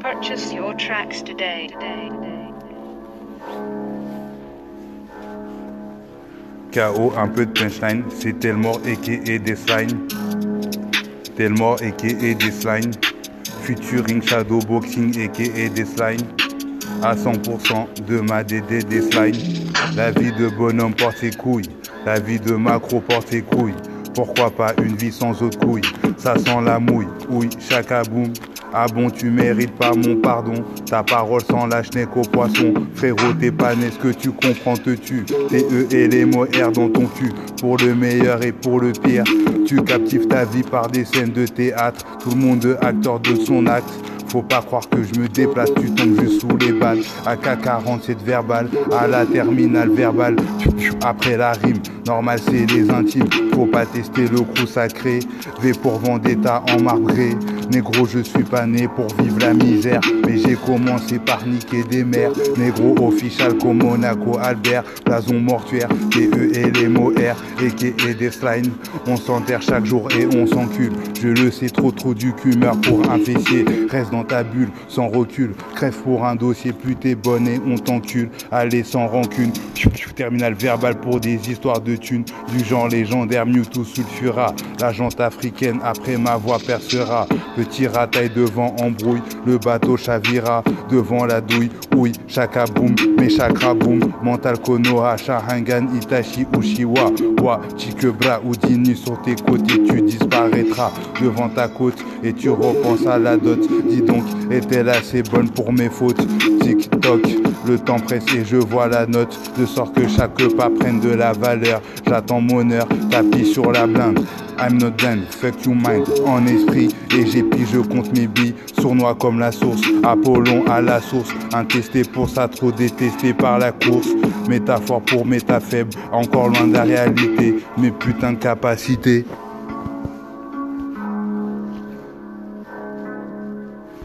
Purchase your tracks today. KO, un peu de punchline, c'est tellement et des slimes. Tellement et des slimes. Futuring Shadow Boxing et des slimes. À 100% de ma DD des slimes. La vie de bonhomme porte ses couilles. La vie de macro porte ses couilles. Pourquoi pas une vie sans autre couilles Ça sent la mouille, ouille, boum. Ah bon, tu mérites pas mon pardon. Ta parole sans lâche n'est qu'au poisson. Frérot, t'es pas né, ce que tu comprends te tue. TE et les mots R dans ton cul. Pour le meilleur et pour le pire. Tu captives ta vie par des scènes de théâtre. Tout le monde acteur de son acte. Faut pas croire que je me déplace, tu tombes juste sous les balles. AK-47 verbal, à la terminale verbale. Après la rime, normal c'est les intimes. Faut pas tester le crew sacré. V pour Vendetta en marbré. Négro, je suis pas né pour vivre la misère. J'ai commencé par niquer des mers. Négro official comme Monaco, Albert. Blason mortuaire, TE et les mots R. Et des slimes. On s'enterre chaque jour et on s'encule. Je le sais trop trop du cul pour un fessier. Reste dans ta bulle, sans recul. Crève pour un dossier, plus t'es bonne et on t'encule. Allez, sans rancune. Terminal verbal pour des histoires de thunes. Du genre légendaire, Mewtwo sulfura. La jante africaine après ma voix percera. Petit rataille devant embrouille. Le bateau chavira devant la douille. Oui, chaka boom, mais chakra boom. Mental Konoha, Sharingan, Itachi, Ushiwa. Wa, Chikebra, Houdini sur tes côtés, tu disparaîtras devant ta côte et tu repenses à la dot. Dis donc, est-elle assez bonne pour mes fautes? Le temps presse et je vois la note, de sorte que chaque pas prenne de la valeur. J'attends mon heure, tapis sur la blinde. I'm not done, fuck you mind, en esprit, et j'ai je compte mes billes, sournois comme la source, Apollon à la source, intesté pour ça, trop détesté par la course, métaphore pour méta faible, encore loin de la réalité, mes putains de capacités.